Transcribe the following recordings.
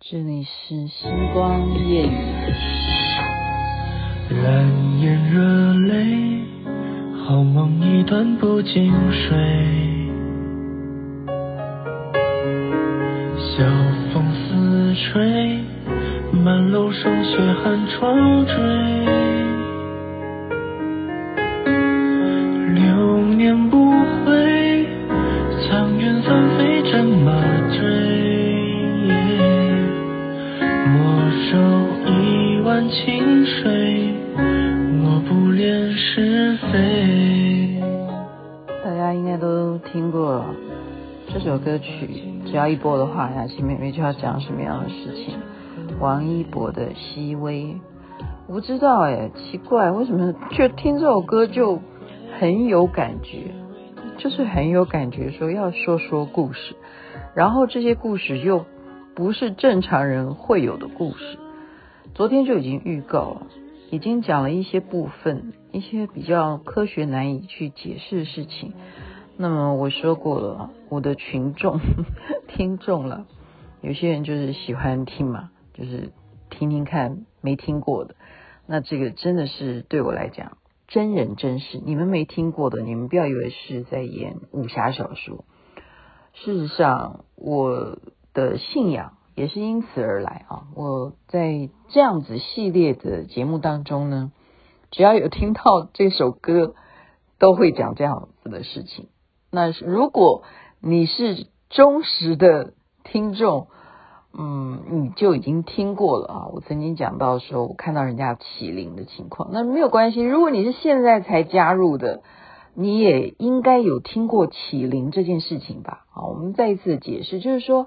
这里是星光夜雨。蓝眼热泪，好梦一段不经睡。晓风似吹，满楼霜雪寒窗坠。首歌曲，只要一播的话，雅琪妹妹就要讲什么样的事情？王一博的《熹微》，我不知道哎，奇怪，为什么就听这首歌就很有感觉，就是很有感觉，说要说说故事，然后这些故事又不是正常人会有的故事。昨天就已经预告了，已经讲了一些部分，一些比较科学难以去解释的事情。那么我说过了，我的群众 听众了，有些人就是喜欢听嘛，就是听听看没听过的。那这个真的是对我来讲真人真事，你们没听过的，你们不要以为是在演武侠小说。事实上，我的信仰。也是因此而来啊！我在这样子系列的节目当中呢，只要有听到这首歌，都会讲这样子的事情。那如果你是忠实的听众，嗯，你就已经听过了啊！我曾经讲到说，我看到人家起灵的情况，那没有关系。如果你是现在才加入的，你也应该有听过起灵这件事情吧？啊，我们再一次解释，就是说。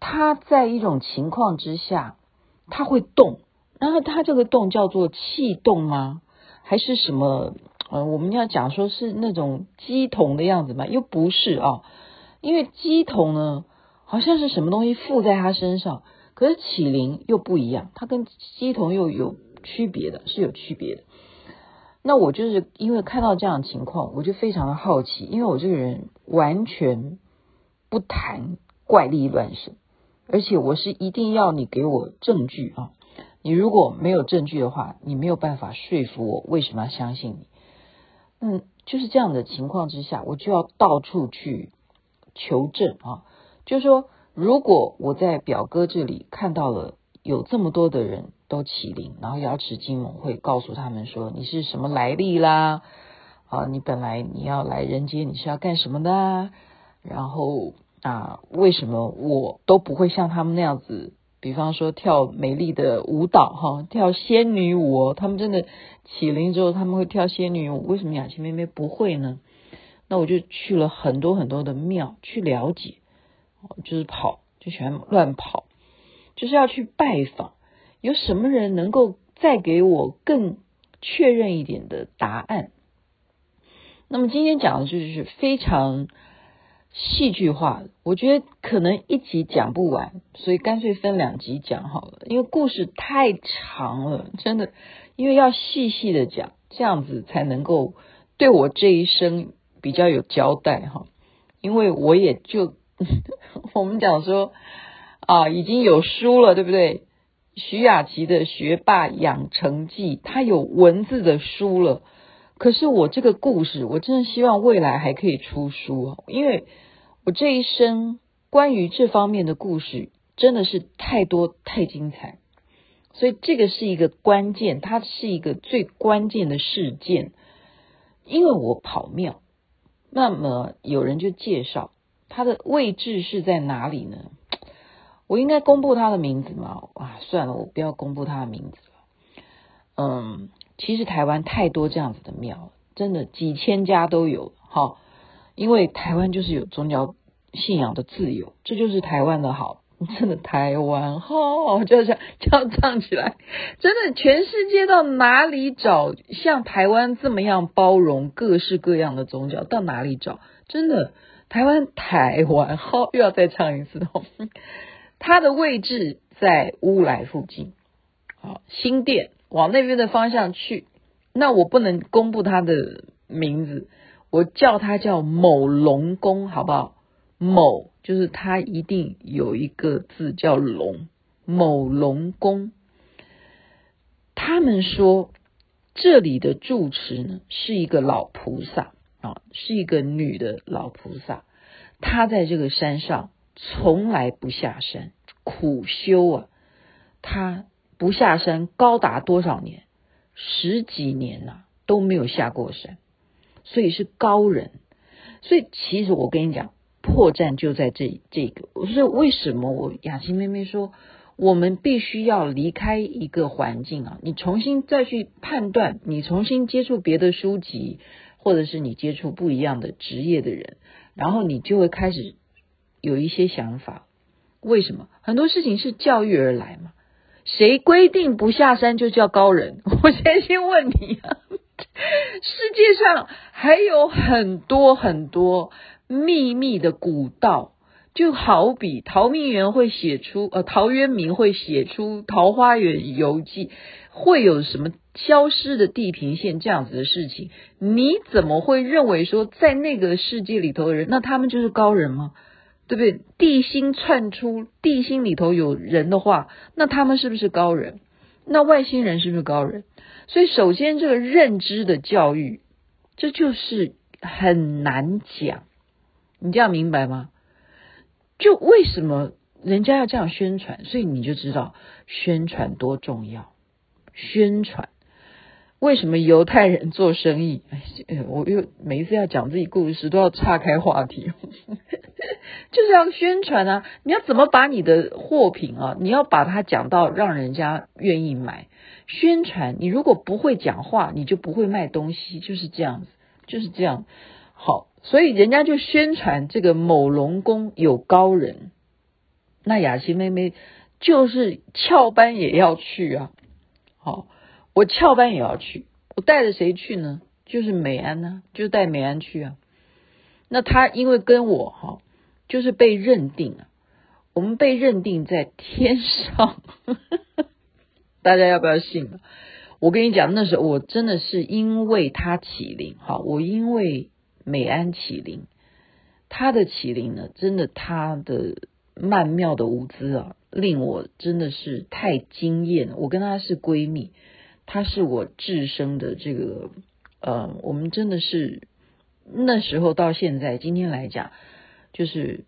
它在一种情况之下，它会动，然后它这个动叫做气动吗？还是什么？呃，我们要讲说是那种鸡童的样子吗？又不是啊，因为鸡童呢，好像是什么东西附在他身上，可是起灵又不一样，它跟鸡童又有区别的，是有区别的。那我就是因为看到这样的情况，我就非常的好奇，因为我这个人完全不谈怪力乱神。而且我是一定要你给我证据啊！你如果没有证据的话，你没有办法说服我为什么要相信你。嗯，就是这样的情况之下，我就要到处去求证啊。就是说，如果我在表哥这里看到了有这么多的人都起灵，然后瑶池金蒙会告诉他们说，你是什么来历啦？啊，你本来你要来人间，你是要干什么的？然后。啊，为什么我都不会像他们那样子？比方说跳美丽的舞蹈，哈，跳仙女舞。他们真的起灵之后，他们会跳仙女舞。为什么雅琪妹妹不会呢？那我就去了很多很多的庙去了解，就是跑，就喜欢乱跑，就是要去拜访。有什么人能够再给我更确认一点的答案？那么今天讲的就是非常。戏剧化，我觉得可能一集讲不完，所以干脆分两集讲好了。因为故事太长了，真的，因为要细细的讲，这样子才能够对我这一生比较有交代哈。因为我也就 我们讲说啊，已经有书了，对不对？徐雅琪的《学霸养成记》，它有文字的书了。可是我这个故事，我真的希望未来还可以出书，因为我这一生关于这方面的故事真的是太多太精彩，所以这个是一个关键，它是一个最关键的事件。因为我跑庙，那么有人就介绍它的位置是在哪里呢？我应该公布他的名字吗？啊，算了，我不要公布他的名字了。嗯。其实台湾太多这样子的庙，真的几千家都有哈。因为台湾就是有宗教信仰的自由，这就是台湾的好。真的台湾好，就这样这样唱起来，真的全世界到哪里找像台湾这么样包容各式各样的宗教？到哪里找？真的台湾台湾好，又要再唱一次哦。它的位置在乌来附近，好新店。往那边的方向去，那我不能公布他的名字，我叫他叫某龙宫，好不好？某就是他一定有一个字叫龙，某龙宫。他们说这里的住持呢是一个老菩萨啊，是一个女的老菩萨。她在这个山上从来不下山，苦修啊。她不下山高达多少年？十几年呐、啊，都没有下过山，所以是高人。所以其实我跟你讲，破绽就在这这个。我说为什么我雅琪妹妹说？我们必须要离开一个环境啊，你重新再去判断，你重新接触别的书籍，或者是你接触不一样的职业的人，然后你就会开始有一些想法。为什么？很多事情是教育而来嘛。谁规定不下山就叫高人？我先先问你啊，世界上还有很多很多秘密的古道。就好比陶明园会写出，呃，陶渊明会写出《桃花源游记》，会有什么消失的地平线这样子的事情？你怎么会认为说在那个世界里头的人，那他们就是高人吗？对不对？地心窜出，地心里头有人的话，那他们是不是高人？那外星人是不是高人？所以，首先这个认知的教育，这就是很难讲，你这样明白吗？就为什么人家要这样宣传？所以你就知道宣传多重要。宣传为什么犹太人做生意？哎，我又每一次要讲自己故事都要岔开话题，就是要宣传啊！你要怎么把你的货品啊？你要把它讲到让人家愿意买。宣传，你如果不会讲话，你就不会卖东西，就是这样子，就是这样。好。所以人家就宣传这个某龙宫有高人，那雅琪妹妹就是翘班也要去啊。好，我翘班也要去，我带着谁去呢？就是美安呢、啊，就带美安去啊。那他因为跟我哈，就是被认定啊，我们被认定在天上，大家要不要信？我跟你讲，那时候我真的是因为他启灵，哈，我因为。美安启灵，他的启灵呢，真的他的曼妙的舞姿啊，令我真的是太惊艳。我跟她是闺蜜，她是我至生的这个呃，我们真的是那时候到现在今天来讲，就是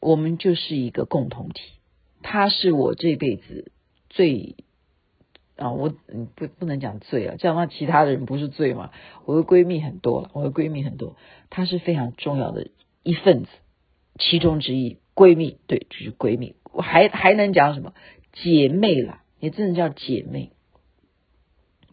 我们就是一个共同体。她是我这辈子最。啊，我不不能讲罪啊，这样的话其他的人不是罪吗？我的闺蜜很多，我的闺蜜很多，她是非常重要的一份子，其中之一。闺蜜对，就是闺蜜。我还还能讲什么？姐妹啦，也真的叫姐妹，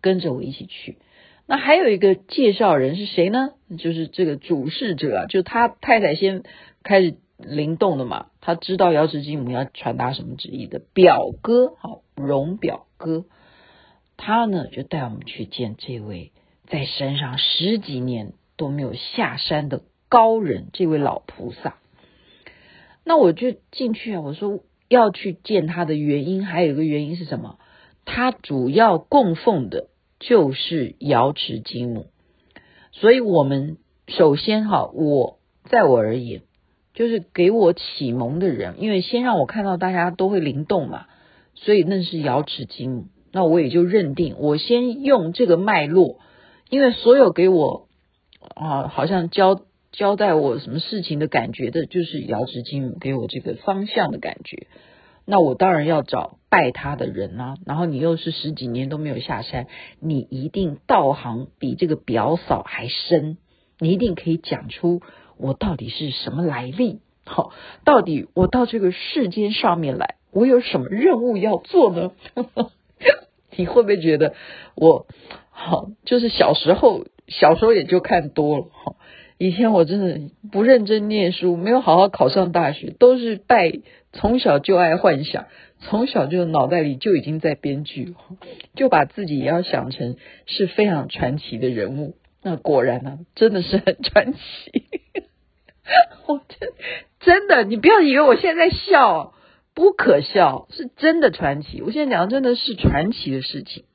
跟着我一起去。那还有一个介绍人是谁呢？就是这个主事者啊，就他太太先开始灵动的嘛，他知道瑶池金母要传达什么旨意的表哥，好，荣表哥。他呢，就带我们去见这位在山上十几年都没有下山的高人，这位老菩萨。那我就进去啊，我说要去见他的原因，还有一个原因是什么？他主要供奉的就是瑶池金母，所以我们首先哈，我在我而言，就是给我启蒙的人，因为先让我看到大家都会灵动嘛，所以那是瑶池金母。那我也就认定，我先用这个脉络，因为所有给我啊，好像交交代我什么事情的感觉的，就是瑶池金母给我这个方向的感觉。那我当然要找拜他的人啊。然后你又是十几年都没有下山，你一定道行比这个表嫂还深，你一定可以讲出我到底是什么来历。好，到底我到这个世间上面来，我有什么任务要做呢？你会不会觉得我好？就是小时候，小时候也就看多了。以前我真的不认真念书，没有好好考上大学，都是拜，从小就爱幻想，从小就脑袋里就已经在编剧，就把自己也要想成是非常传奇的人物。那果然呢、啊，真的是很传奇。我真真的，你不要以为我现在在笑。不可笑，是真的传奇。我现在讲的真的是传奇的事情。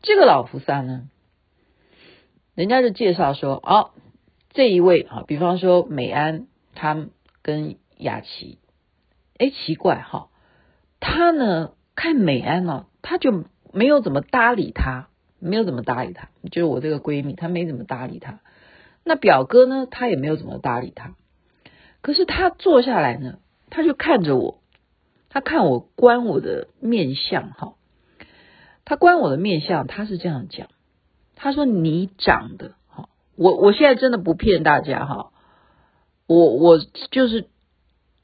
这个老菩萨呢，人家就介绍说，哦，这一位啊，比方说美安，他跟雅琪，哎，奇怪哈，他呢看美安呢、哦，他就没有怎么搭理他，没有怎么搭理他，就是我这个闺蜜，她没怎么搭理他。那表哥呢，他也没有怎么搭理他。可是他坐下来呢，他就看着我，他看我观我的面相哈，他观我的面相，他是这样讲，他说你长得哈，我我现在真的不骗大家哈，我我就是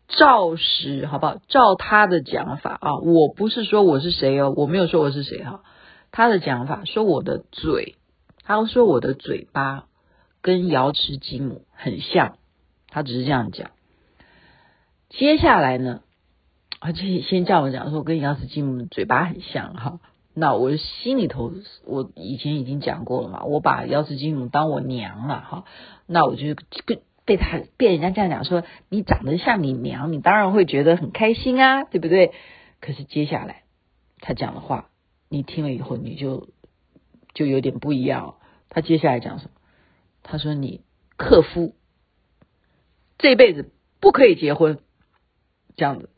照实好不好？照他的讲法啊，我不是说我是谁哦，我没有说我是谁哈，他的讲法说我的嘴，他说我的嘴巴跟瑶池金母很像。他只是这样讲，接下来呢，而且先叫我讲说，跟瑶池金母嘴巴很像哈。那我心里头，我以前已经讲过了嘛，我把瑶池金母当我娘了哈。那我就跟被他被人家这样讲说，你长得像你娘，你当然会觉得很开心啊，对不对？可是接下来他讲的话，你听了以后，你就就有点不一样。他接下来讲什么？他说你克夫。这辈子不可以结婚，这样子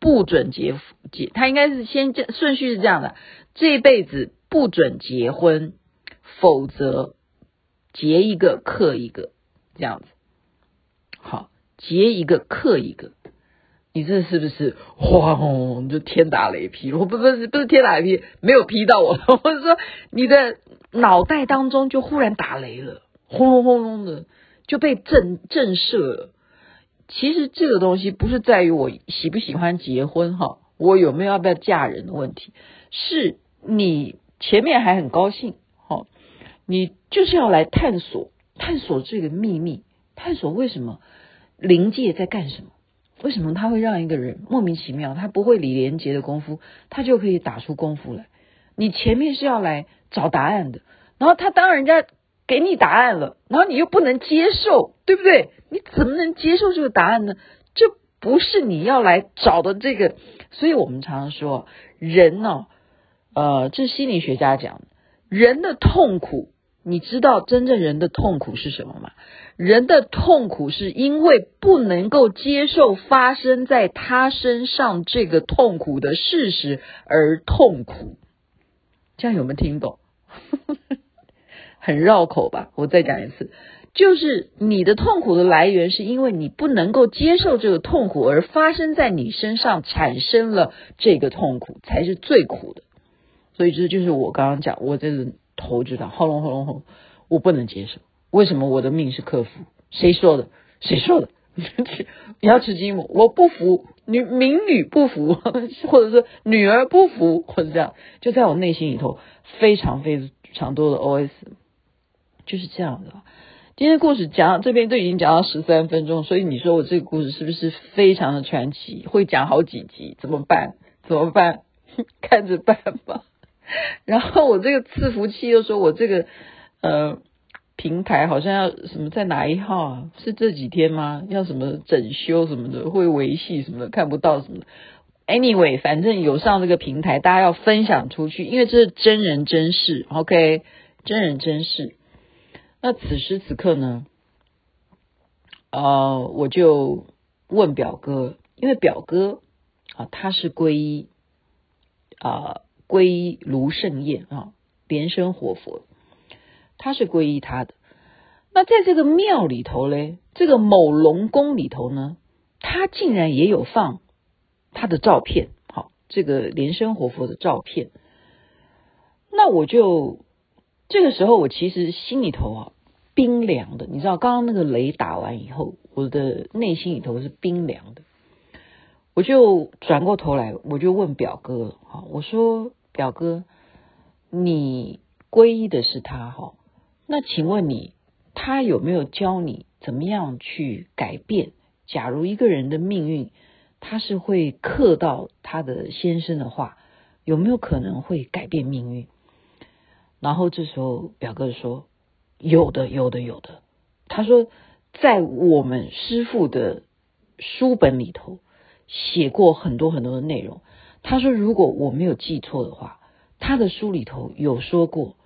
不准结结，他应该是先这顺序是这样的，这辈子不准结婚，否则结一个克一个，这样子。好，结一个克一个，你这是不是轰就天打雷劈？我不不是不是天打雷劈，没有劈到我，我是说你的脑袋当中就忽然打雷了，轰隆轰隆的。就被震震慑了。其实这个东西不是在于我喜不喜欢结婚哈，我有没有要不要嫁人的问题，是你前面还很高兴哈，你就是要来探索探索这个秘密，探索为什么灵界在干什么，为什么他会让一个人莫名其妙，他不会李连杰的功夫，他就可以打出功夫来。你前面是要来找答案的，然后他当人家。给你答案了，然后你又不能接受，对不对？你怎么能接受这个答案呢？这不是你要来找的这个，所以我们常常说，人呢，呃，这是心理学家讲，人的痛苦，你知道真正人的痛苦是什么吗？人的痛苦是因为不能够接受发生在他身上这个痛苦的事实而痛苦，这样有没有听懂？很绕口吧？我再讲一次，就是你的痛苦的来源是因为你不能够接受这个痛苦而发生在你身上，产生了这个痛苦才是最苦的。所以这就是我刚刚讲，我这个头知道，轰隆轰隆轰，我不能接受。为什么我的命是克服？谁说的？谁说的？你要吃金母，我不服，女民女不服，或者是女儿不服，或者这样，就在我内心里头非常非常多的 OS。就是这样的。今天故事讲到这边都已经讲到十三分钟，所以你说我这个故事是不是非常的传奇？会讲好几集，怎么办？怎么办？看着办吧。然后我这个伺服器又说我这个呃平台好像要什么在哪一号啊？是这几天吗？要什么整修什么的，会维系什么的，看不到什么的。Anyway，反正有上这个平台，大家要分享出去，因为这是真人真事，OK？真人真事。那此时此刻呢，呃，我就问表哥，因为表哥啊，他是皈依啊，皈依卢胜彦啊，莲生活佛，他是皈依他的。那在这个庙里头嘞，这个某龙宫里头呢，他竟然也有放他的照片，好，这个莲生活佛的照片。那我就这个时候，我其实心里头啊。冰凉的，你知道，刚刚那个雷打完以后，我的内心里头是冰凉的。我就转过头来，我就问表哥，哈，我说表哥，你皈依的是他，哈，那请问你，他有没有教你怎么样去改变？假如一个人的命运，他是会克到他的先生的话，有没有可能会改变命运？然后这时候表哥说。有的，有的，有的。他说，在我们师父的书本里头写过很多很多的内容。他说，如果我没有记错的话，他的书里头有说过，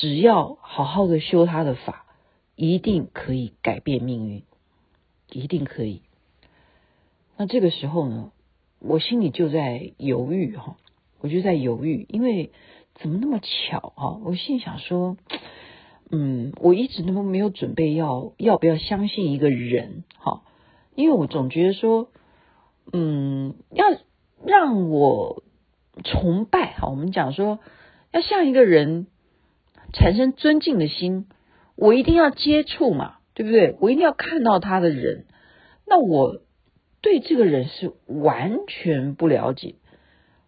只要好好的修他的法，一定可以改变命运，一定可以。那这个时候呢，我心里就在犹豫哈，我就在犹豫，因为怎么那么巧哈？我心想说，嗯，我一直都没有准备要要不要相信一个人哈，因为我总觉得说，嗯，要让我崇拜哈，我们讲说要像一个人产生尊敬的心，我一定要接触嘛，对不对？我一定要看到他的人，那我。对这个人是完全不了解，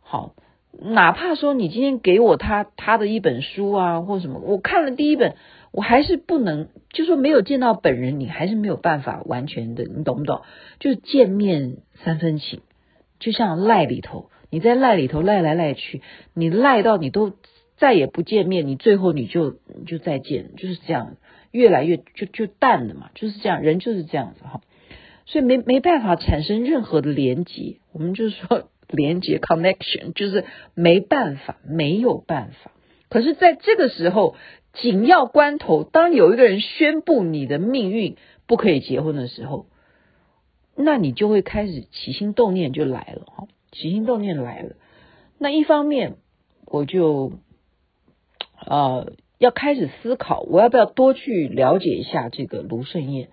好，哪怕说你今天给我他他的一本书啊，或什么，我看了第一本，我还是不能，就说没有见到本人，你还是没有办法完全的，你懂不懂？就是见面三分情，就像赖里头，你在赖里头赖来赖去，你赖到你都再也不见面，你最后你就就再见，就是这样，越来越就就淡了嘛，就是这样，人就是这样子哈。所以没没办法产生任何的连接，我们就是说 连接 connection，就是没办法，没有办法。可是在这个时候紧要关头，当有一个人宣布你的命运不可以结婚的时候，那你就会开始起心动念就来了哈，起心动念来了。那一方面我就呃要开始思考，我要不要多去了解一下这个卢胜彦。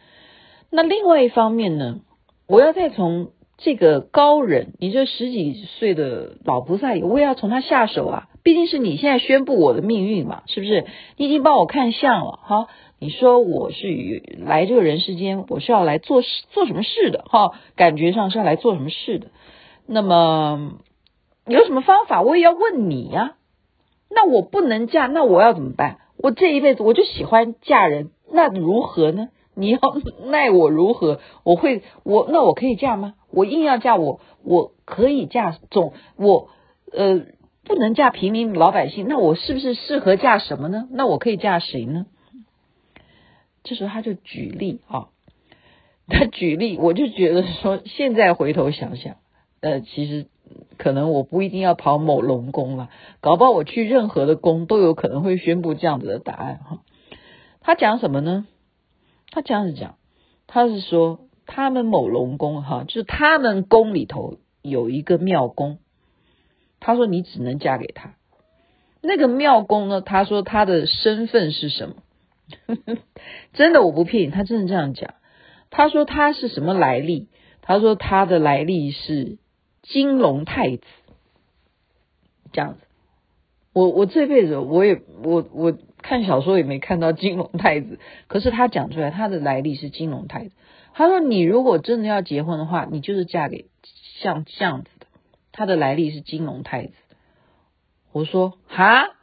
那另外一方面呢，我要再从这个高人，你这十几岁的老菩萨，我也要从他下手啊。毕竟是你现在宣布我的命运嘛，是不是？你已经帮我看相了哈。你说我是来这个人世间，我是要来做事做什么事的哈？感觉上是要来做什么事的。那么有什么方法，我也要问你呀。那我不能嫁，那我要怎么办？我这一辈子我就喜欢嫁人，那如何呢？你要 奈我如何？我会我那我可以嫁吗？我硬要嫁我，我可以嫁总我呃不能嫁平民老百姓，那我是不是适合嫁什么呢？那我可以嫁谁呢？这时候他就举例啊，他举例，我就觉得说，现在回头想想，呃，其实可能我不一定要跑某龙宫了，搞不好我去任何的宫都有可能会宣布这样子的答案哈。他讲什么呢？他这样子讲，他是说他们某龙宫哈，就是他们宫里头有一个庙宫，他说你只能嫁给他。那个庙宫呢，他说他的身份是什么？真的我不骗你，他真的这样讲。他说他是什么来历？他说他的来历是金龙太子。这样子，我我这辈子我也我我。看小说也没看到金龙太子，可是他讲出来他的来历是金龙太子。他说：“你如果真的要结婚的话，你就是嫁给像这样子的，他的来历是金龙太子。”我说：“哈，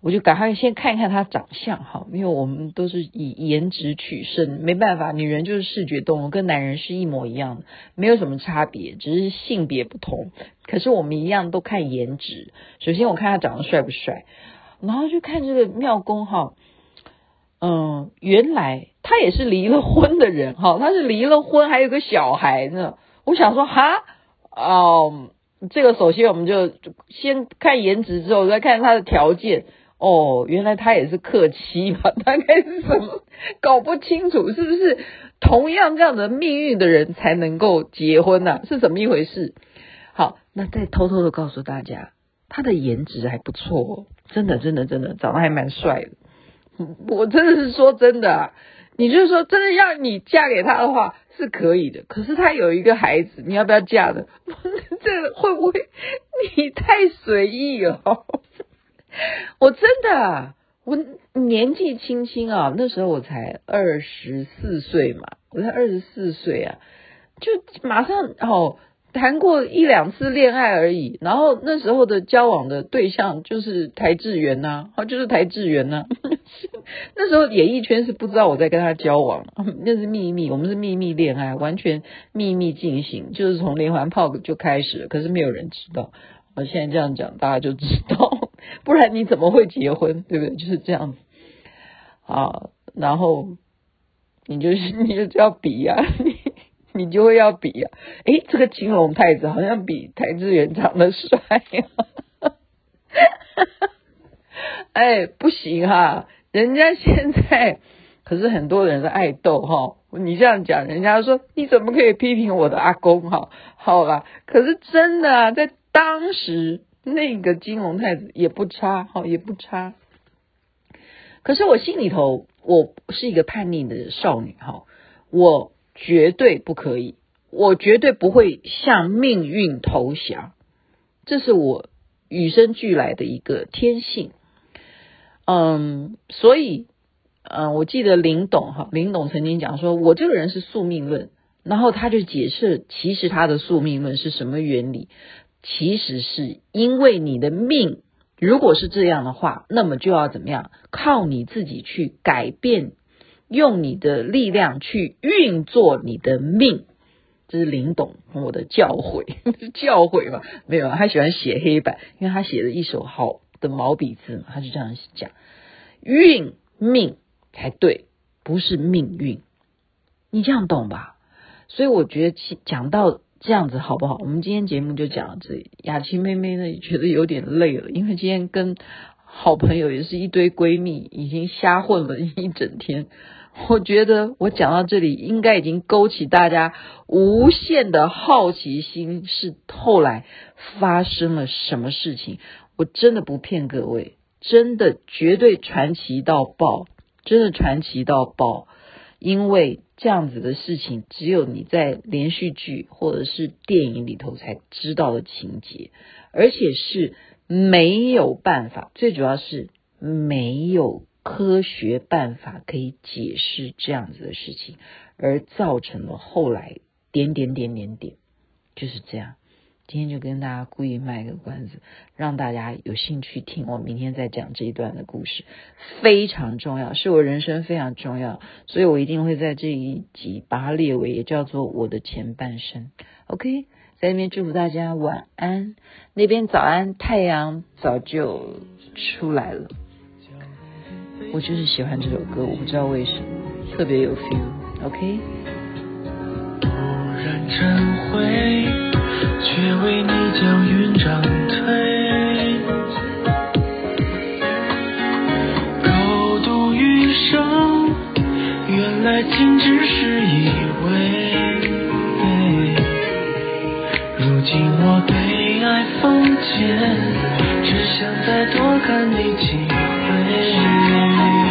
我就赶快先看一看他长相哈，因为我们都是以颜值取胜，没办法，女人就是视觉动物，跟男人是一模一样的，没有什么差别，只是性别不同。可是我们一样都看颜值。首先我看他长得帅不帅。”然后就看这个庙公哈，嗯，原来他也是离了婚的人哈，他是离了婚，还有个小孩呢。我想说哈，哦，这个首先我们就先看颜值，之后再看他的条件。哦，原来他也是克妻吧？大概是什么？搞不清楚是不是同样这样的命运的人才能够结婚呢？是怎么一回事？好，那再偷偷的告诉大家。他的颜值还不错，真的，真的，真的，长得还蛮帅的。我真的是说真的啊，你就是说真的要你嫁给他的话是可以的。可是他有一个孩子，你要不要嫁的？我 你太随意哦？我真的，我年纪轻轻啊，那时候我才二十四岁嘛，我才二十四岁啊，就马上哦。谈过一两次恋爱而已，然后那时候的交往的对象就是台智源呐，啊，就是台智源呐。那时候演艺圈是不知道我在跟他交往，那是秘密，我们是秘密恋爱，完全秘密进行，就是从连环炮就开始，可是没有人知道。我现在这样讲，大家就知道，不然你怎么会结婚，对不对？就是这样子啊，然后你就是你就要比呀，你就会要比呀、诶，这个金龙太子好像比邰智源长得帅呀、啊，哎，不行哈，人家现在可是很多人的爱豆哈，你这样讲，人家说你怎么可以批评我的阿公？哈，好吧。可是真的啊，在当时那个金龙太子也不差，哈，也不差。可是我心里头，我是一个叛逆的少女，哈，我绝对不可以，我绝对不会向命运投降，这是我与生俱来的一个天性。嗯，所以。嗯，我记得林董哈，林董曾经讲说，我这个人是宿命论，然后他就解释，其实他的宿命论是什么原理？其实是因为你的命如果是这样的话，那么就要怎么样？靠你自己去改变，用你的力量去运作你的命。这是林董我的教诲，教诲嘛，没有，他喜欢写黑板，因为他写了一手好的毛笔字嘛，他就这样讲，运命。才对，不是命运，你这样懂吧？所以我觉得讲到这样子好不好？我们今天节目就讲到这里。雅琪妹妹呢觉得有点累了，因为今天跟好朋友也是一堆闺蜜，已经瞎混了一整天。我觉得我讲到这里，应该已经勾起大家无限的好奇心，是后来发生了什么事情？我真的不骗各位，真的绝对传奇到爆。真的传奇到爆，因为这样子的事情只有你在连续剧或者是电影里头才知道的情节，而且是没有办法，最主要是没有科学办法可以解释这样子的事情，而造成了后来点点点点点，就是这样。今天就跟大家故意卖个关子，让大家有兴趣听。我明天再讲这一段的故事，非常重要，是我人生非常重要，所以我一定会在这一集把它列为，也叫做我的前半生。OK，在那边祝福大家晚安，那边早安，太阳早就出来了。我就是喜欢这首歌，我不知道为什么，特别有 feel。OK。却为你将云长退，共度余生，原来仅只是以为。如今我被爱封缄，只想再多看你几回。红